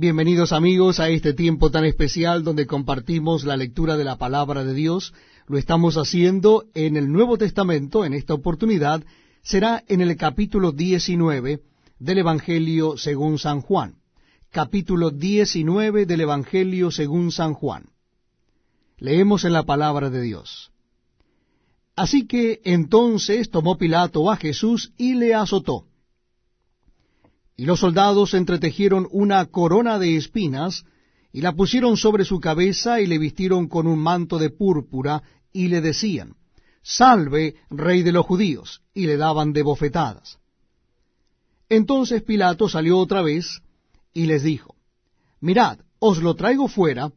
Bienvenidos amigos a este tiempo tan especial donde compartimos la lectura de la palabra de Dios. Lo estamos haciendo en el Nuevo Testamento. En esta oportunidad será en el capítulo 19 del Evangelio según San Juan. Capítulo 19 del Evangelio según San Juan. Leemos en la palabra de Dios. Así que entonces tomó Pilato a Jesús y le azotó y los soldados entretejieron una corona de espinas, y la pusieron sobre su cabeza, y le vistieron con un manto de púrpura, y le decían, Salve, rey de los judíos, y le daban de bofetadas. Entonces Pilato salió otra vez, y les dijo, Mirad, os lo traigo fuera,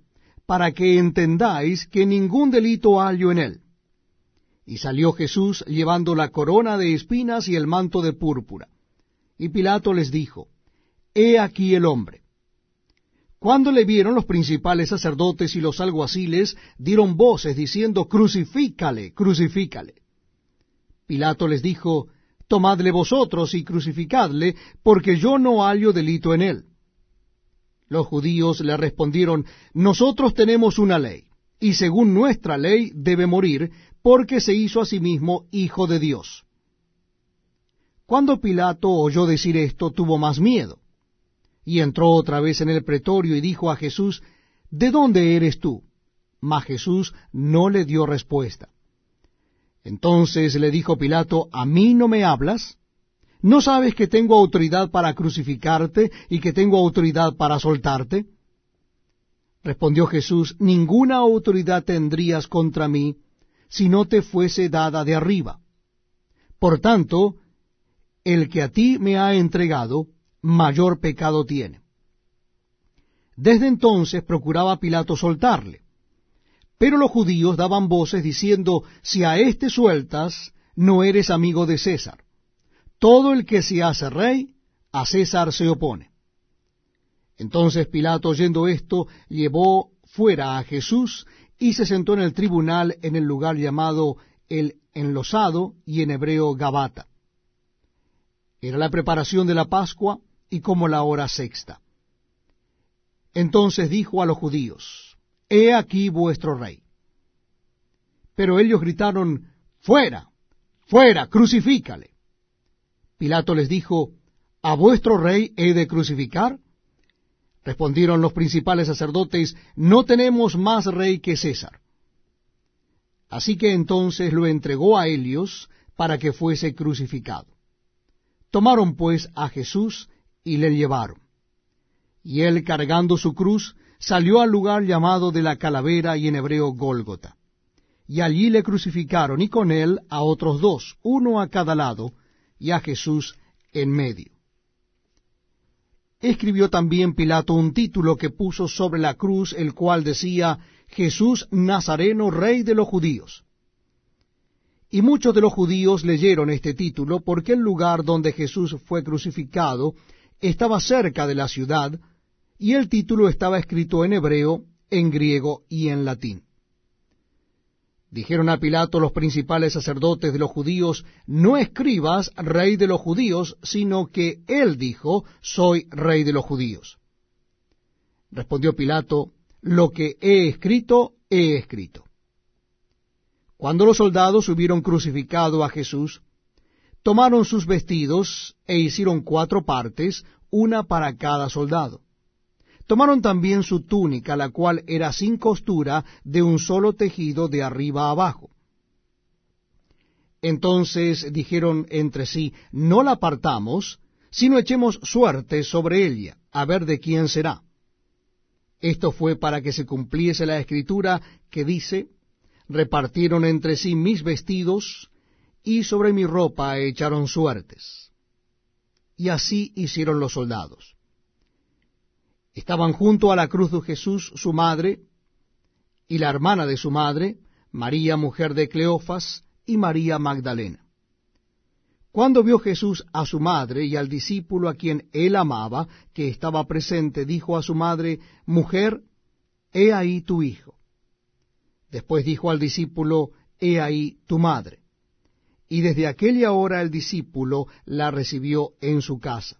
para que entendáis que ningún delito hallo en él. Y salió Jesús llevando la corona de espinas y el manto de púrpura. Y Pilato les dijo, He aquí el hombre. Cuando le vieron los principales sacerdotes y los alguaciles, dieron voces diciendo, Crucifícale, crucifícale. Pilato les dijo, Tomadle vosotros y crucificadle, porque yo no hallo delito en él. Los judíos le respondieron, Nosotros tenemos una ley, y según nuestra ley debe morir, porque se hizo a sí mismo hijo de Dios. Cuando Pilato oyó decir esto, tuvo más miedo, y entró otra vez en el pretorio y dijo a Jesús, ¿De dónde eres tú? Mas Jesús no le dio respuesta. Entonces le dijo Pilato, ¿A mí no me hablas? ¿No sabes que tengo autoridad para crucificarte y que tengo autoridad para soltarte? Respondió Jesús, Ninguna autoridad tendrías contra mí si no te fuese dada de arriba. Por tanto, el que a ti me ha entregado, mayor pecado tiene. Desde entonces procuraba Pilato soltarle. Pero los judíos daban voces diciendo, si a éste sueltas, no eres amigo de César. Todo el que se hace rey, a César se opone. Entonces Pilato, oyendo esto, llevó fuera a Jesús y se sentó en el tribunal en el lugar llamado el enlosado y en hebreo Gabata. Era la preparación de la Pascua y como la hora sexta. Entonces dijo a los judíos, He aquí vuestro rey. Pero ellos gritaron, Fuera, fuera, crucifícale. Pilato les dijo, ¿A vuestro rey he de crucificar? Respondieron los principales sacerdotes, No tenemos más rey que César. Así que entonces lo entregó a Helios para que fuese crucificado. Tomaron pues a Jesús y le llevaron. Y él, cargando su cruz, salió al lugar llamado de la calavera y en hebreo Gólgota. Y allí le crucificaron y con él a otros dos, uno a cada lado, y a Jesús en medio. Escribió también Pilato un título que puso sobre la cruz, el cual decía, Jesús Nazareno, Rey de los Judíos. Y muchos de los judíos leyeron este título porque el lugar donde Jesús fue crucificado estaba cerca de la ciudad, y el título estaba escrito en hebreo, en griego y en latín. Dijeron a Pilato los principales sacerdotes de los judíos, no escribas rey de los judíos, sino que él dijo, soy rey de los judíos. Respondió Pilato, lo que he escrito, he escrito. Cuando los soldados hubieron crucificado a Jesús, tomaron sus vestidos e hicieron cuatro partes, una para cada soldado. Tomaron también su túnica, la cual era sin costura, de un solo tejido de arriba abajo. Entonces dijeron entre sí, no la partamos, sino echemos suerte sobre ella, a ver de quién será. Esto fue para que se cumpliese la escritura que dice, repartieron entre sí mis vestidos, y sobre mi ropa echaron suertes. Y así hicieron los soldados. Estaban junto a la cruz de Jesús su madre, y la hermana de su madre, María mujer de Cleofas, y María Magdalena. Cuando vio Jesús a su madre y al discípulo a quien él amaba, que estaba presente, dijo a su madre, Mujer, he ahí tu hijo. Después dijo al discípulo, He ahí tu madre. Y desde aquella hora el discípulo la recibió en su casa.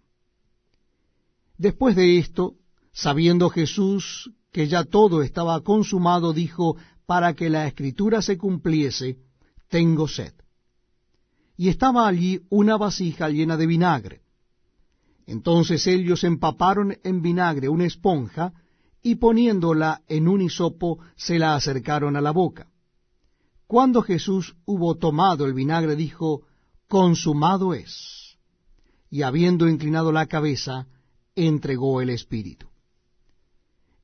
Después de esto, Sabiendo Jesús que ya todo estaba consumado, dijo, para que la escritura se cumpliese, tengo sed. Y estaba allí una vasija llena de vinagre. Entonces ellos empaparon en vinagre una esponja, y poniéndola en un hisopo se la acercaron a la boca. Cuando Jesús hubo tomado el vinagre, dijo, Consumado es. Y habiendo inclinado la cabeza, entregó el Espíritu.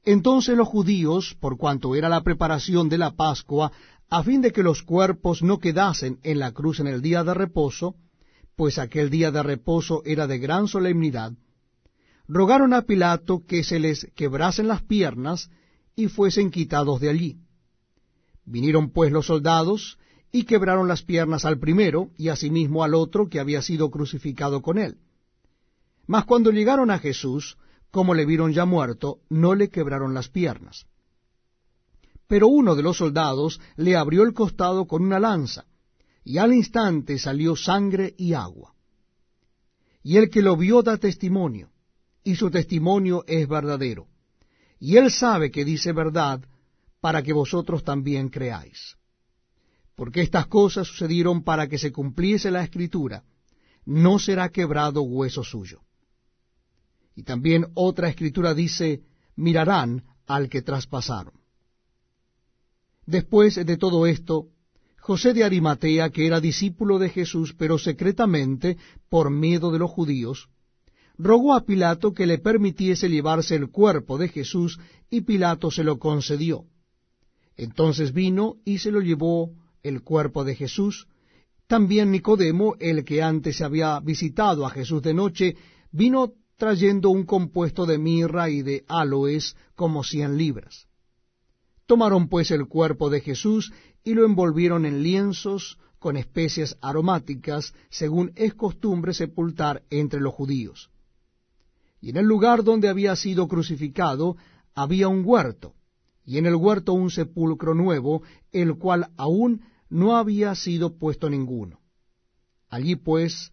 Entonces los judíos, por cuanto era la preparación de la Pascua, a fin de que los cuerpos no quedasen en la cruz en el día de reposo, pues aquel día de reposo era de gran solemnidad, rogaron a Pilato que se les quebrasen las piernas y fuesen quitados de allí. Vinieron pues los soldados y quebraron las piernas al primero y asimismo al otro que había sido crucificado con él. Mas cuando llegaron a Jesús, como le vieron ya muerto, no le quebraron las piernas. Pero uno de los soldados le abrió el costado con una lanza, y al instante salió sangre y agua. Y el que lo vio da testimonio, y su testimonio es verdadero. Y él sabe que dice verdad, para que vosotros también creáis. Porque estas cosas sucedieron para que se cumpliese la escritura, no será quebrado hueso suyo. Y también otra escritura dice, mirarán al que traspasaron. Después de todo esto, José de Arimatea, que era discípulo de Jesús, pero secretamente, por miedo de los judíos, rogó a Pilato que le permitiese llevarse el cuerpo de Jesús, y Pilato se lo concedió. Entonces vino y se lo llevó el cuerpo de Jesús. También Nicodemo, el que antes había visitado a Jesús de noche, vino trayendo un compuesto de mirra y de aloes como cien libras. Tomaron pues el cuerpo de Jesús y lo envolvieron en lienzos con especias aromáticas, según es costumbre sepultar entre los judíos. Y en el lugar donde había sido crucificado había un huerto, y en el huerto un sepulcro nuevo, el cual aún no había sido puesto ninguno. Allí pues